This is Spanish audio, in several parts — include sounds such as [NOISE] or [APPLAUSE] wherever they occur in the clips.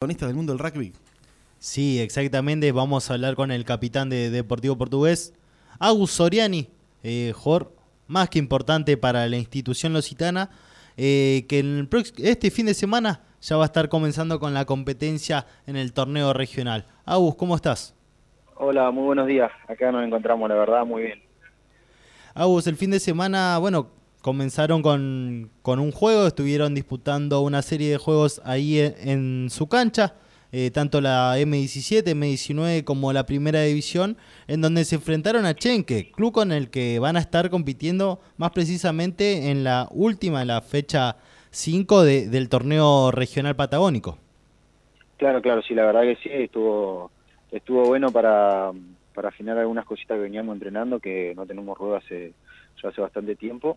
protagonistas del mundo del rugby. Sí, exactamente. Vamos a hablar con el capitán de Deportivo Portugués, Agus Soriani, eh, jugador más que importante para la institución lusitana, eh, que en el prox- este fin de semana ya va a estar comenzando con la competencia en el torneo regional. Agus, ¿cómo estás? Hola, muy buenos días. Acá nos encontramos, la verdad, muy bien. Agus, el fin de semana, bueno, comenzaron con, con un juego, estuvieron disputando una serie de juegos ahí en, en su cancha, eh, tanto la M17, M19 como la primera división, en donde se enfrentaron a Chenque, club con el que van a estar compitiendo más precisamente en la última, la fecha 5 de- del torneo regional patagónico. Claro, claro, sí, la verdad que sí, estuvo estuvo bueno para, para afinar algunas cositas que veníamos entrenando, que no tenemos ruedo hace, ya hace bastante tiempo.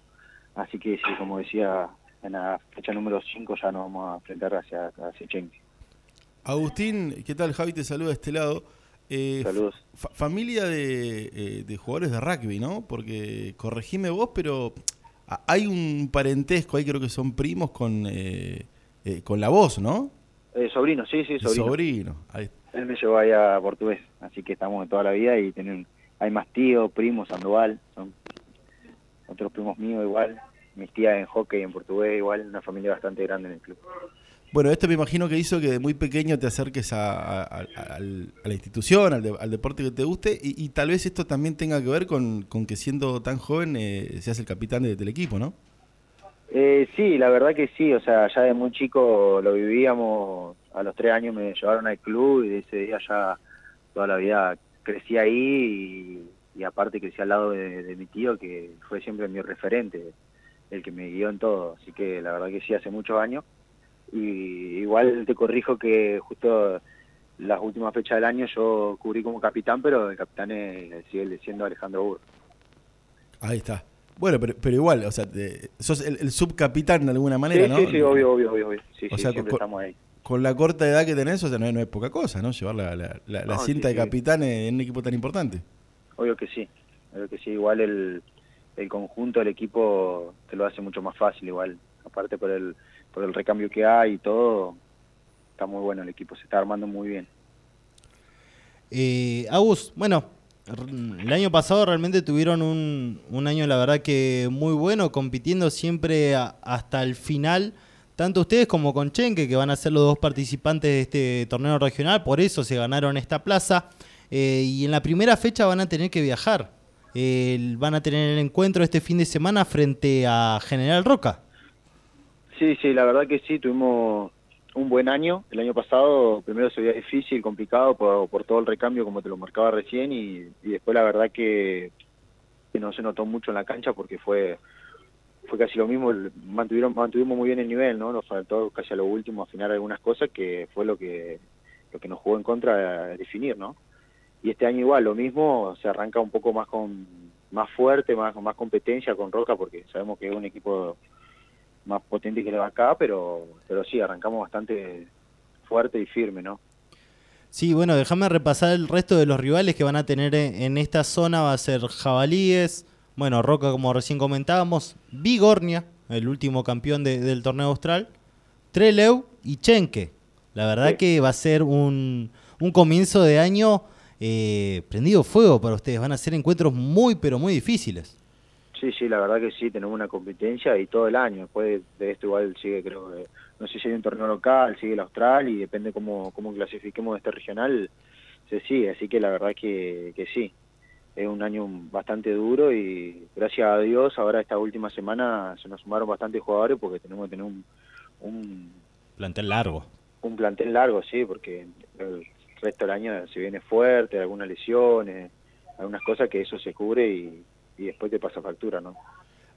Así que sí, como decía, en la fecha número 5 ya nos vamos a enfrentar hacia, hacia Chenque. Agustín, ¿qué tal? Javi te saluda de este lado. Eh, Saludos. fa- familia de, eh, de jugadores de rugby, ¿no? Porque corregime vos, pero hay un parentesco ahí, creo que son primos con, eh, eh, con la voz, ¿no? Eh, sobrino, sí, sí, sobrino. Sobrino. Ahí- Él me llevó allá a portugués, así que estamos de toda la vida y tienen, hay más tíos, primos, Sandoval, son otros primos míos igual, mis tías en hockey en portugués igual, una familia bastante grande en el club. Bueno, esto me imagino que hizo que de muy pequeño te acerques a, a- a- al- a la institución, al, de- al deporte que te guste, y, y tal vez esto también tenga que ver con, con que siendo tan joven eh, seas el capitán de- del equipo, ¿no? Eh, sí, la verdad que sí, o sea, ya de muy chico lo vivíamos, a los tres años me llevaron al club y de ese día ya toda la vida crecí ahí y, aparte crecí al lado de, de mi tío que fue siempre mi referente, el que me guió en todo, así que la verdad que sí, hace muchos años y igual te corrijo que justo las últimas fechas del año yo cubrí como capitán, pero el capitán es- sigue siendo Alejandro Burro. Ahí está. Bueno, pero, pero igual, o sea, te- sos el, el subcapitán de alguna manera, sí, ¿no? sí, sí, obvio, obvio, obvio, obvio. Sí, O sí, sea, siempre co- estamos ahí. Con la corta edad que tenés, o sea, no, es- no es poca cosa, ¿no? Llevar la, la, la- cinta sí, de capitán en un equipo tan importante. Obvio que sí, obvio que sí, igual el, el conjunto del equipo te lo hace mucho más fácil igual, aparte por el, por el recambio que hay y todo, está muy bueno el equipo, se está armando muy bien. Eh, Agus, bueno, el año pasado realmente tuvieron un, un año, la verdad que muy bueno, compitiendo siempre a- hasta el final, tanto ustedes como con Chenque, que van a ser los dos participantes de este torneo regional, por eso se ganaron esta plaza, eh, y en la primera fecha van a tener que viajar, Eh, van a tener el encuentro este fin de semana frente a General Roca. Sí, sí, la verdad que sí, tuvimos un buen año, el año pasado primero se veía difícil, complicado por, todo el recambio como te lo marcaba recién y, y después la verdad que, no se notó mucho en la cancha porque fue fue casi lo mismo, mantuvieron, mantuvimos muy bien el nivel, ¿no? Nos faltó casi a lo último afinar algunas cosas que fue lo que lo que nos jugó en contra a definir, ¿no? Y este año igual, lo mismo, se arranca un poco más con más fuerte, más más competencia con Roca porque sabemos que es un equipo más potente que el acá, pero pero sí, arrancamos bastante fuerte y firme, ¿no? Sí, bueno, déjame repasar el resto de los rivales que van a tener en, esta zona. Va a ser Jabalíes, bueno, Roca como recién comentábamos, Vigornia, el último campeón de- del torneo austral, Treleu y Chenque. La verdad Sí. que va a ser un, un comienzo de año eh, prendido fuego para ustedes. Van a ser encuentros muy, pero muy difíciles. Sí, sí, la verdad que sí, tenemos una competencia y todo el año. Después de esto igual sigue, creo que, no sé si hay un torneo local, sigue el austral y depende cómo, cómo clasifiquemos este regional, se sigue. Así que la verdad que, que sí, es un año bastante duro y gracias a Dios ahora esta última semana se nos sumaron bastantes jugadores porque tenemos que tener un, un, Plantel largo. un plantel largo, sí, porque resto del año se viene fuerte, algunas lesiones, algunas cosas que eso se cubre y, y después te pasa factura, ¿no?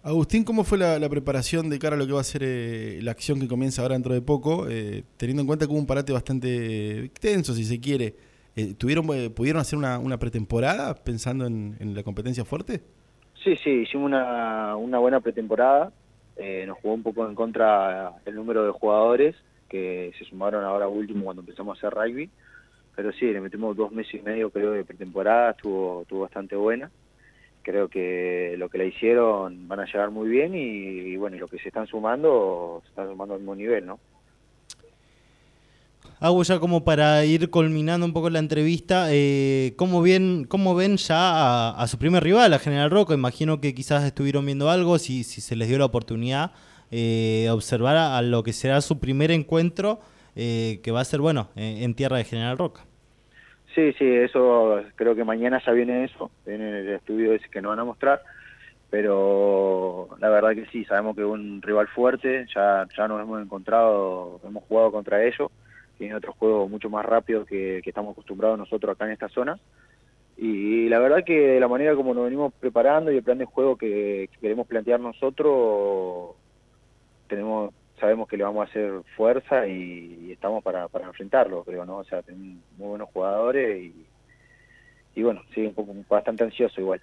Agustín, ¿cómo fue la, la preparación de cara a lo que va a ser eh, la acción que comienza ahora dentro de poco? Eh, teniendo en cuenta que hubo un parate bastante extenso, si se quiere. Eh, ¿tuvieron, eh, ¿Pudieron hacer una, una pretemporada pensando en, en la competencia fuerte? Sí, sí, hicimos una, una buena pretemporada. Eh, nos jugó un poco en contra el número de jugadores que se sumaron ahora último cuando empezamos a hacer rugby. Pero sí, le metimos dos meses y medio creo de pretemporada, estuvo, estuvo bastante buena. Creo que lo que la hicieron van a llegar muy bien y, bueno, y lo que se están sumando, se están sumando al mismo nivel, ¿no? Hago ya como para ir culminando un poco la entrevista, eh, ¿cómo, ven, ¿cómo ven ya a, su primer rival, a General Rocco? Imagino que quizás estuvieron viendo algo, si, si se les dio la oportunidad eh, observar a, lo que será su primer encuentro, eh, que va a ser, bueno, en, tierra de General Roca. Sí, sí, eso creo que mañana ya viene eso, viene el estudio ese que nos van a mostrar, pero la verdad que sí, sabemos que es un rival fuerte, ya, ya nos hemos encontrado, hemos jugado contra ellos tiene otro juego mucho más rápido que, estamos acostumbrados nosotros acá en esta zona. Y, la verdad que de la manera como nos venimos preparando y el plan de juego que, queremos plantear nosotros, tenemos sabemos que le vamos a hacer fuerza y, estamos para, para enfrentarlo, creo, ¿no? O sea, tenemos muy buenos jugadores y, y bueno, sí, un poco bastante ansioso igual.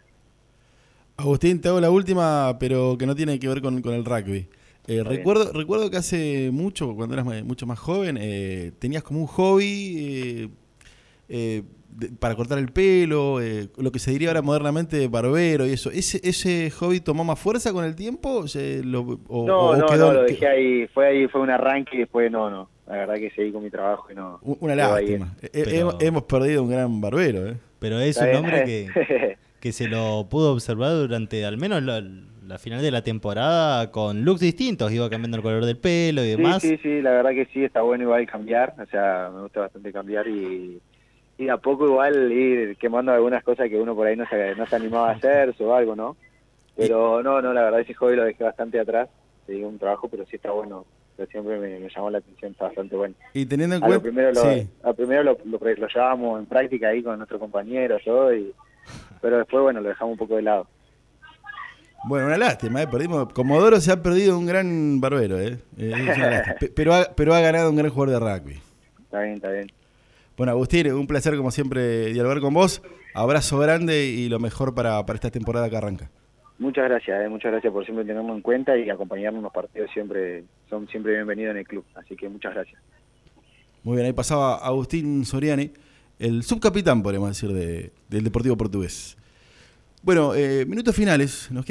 Agustín, te hago la última, pero que no tiene que ver con, con el rugby. Eh, recuerdo, recuerdo que hace mucho, cuando eras mucho más joven, eh, tenías como un hobby eh, para cortar el pelo, lo que se diría ahora modernamente barbero y eso. ¿Ese, ese hobby tomó más fuerza con el tiempo? no, no, no, lo dejé ahí. Fue ahí, fue un arranque y después no, no. La verdad que seguí con mi trabajo y no. Una lástima. Hemos, perdido un gran barbero, ¿eh? Pero es un hombre que, [LAUGHS] que se lo pudo observar durante al menos la, la final de la temporada con looks distintos, iba cambiando el color del pelo y demás. Sí, sí, sí, la verdad que sí, está bueno igual cambiar, o sea, me gusta bastante cambiar y, y a poco igual ir quemando algunas cosas que uno por ahí no se, no se animaba a hacer o algo, ¿no? Pero no, no, la verdad ese hobby lo dejé bastante atrás, seguí un trabajo, pero sí está bueno, pero siempre me, llamó la atención, está bastante bueno. Y teniendo en cuenta... Primero lo, primero lo, lo, llevábamos en práctica ahí con nuestros compañeros, yo, y, pero después, bueno, lo dejamos un poco de lado. Bueno, una lástima, ¿eh? perdimos. Comodoro se ha perdido un gran barbero, ¿eh? eh [LAUGHS] pero, ha, pero ha ganado un gran jugador de rugby. Está bien, está bien. Bueno, Agustín, un placer como siempre dialogar con vos. Abrazo grande y lo mejor para, esta temporada que arranca. Muchas gracias, eh, muchas gracias por siempre tenernos en cuenta y acompañarnos en los partidos siempre son siempre bienvenidos en el club. Así que muchas gracias. Muy bien, ahí pasaba Agustín Soriani, el subcapitán, podemos decir, de, del Deportivo Portugués. Bueno, eh, minutos finales. Nos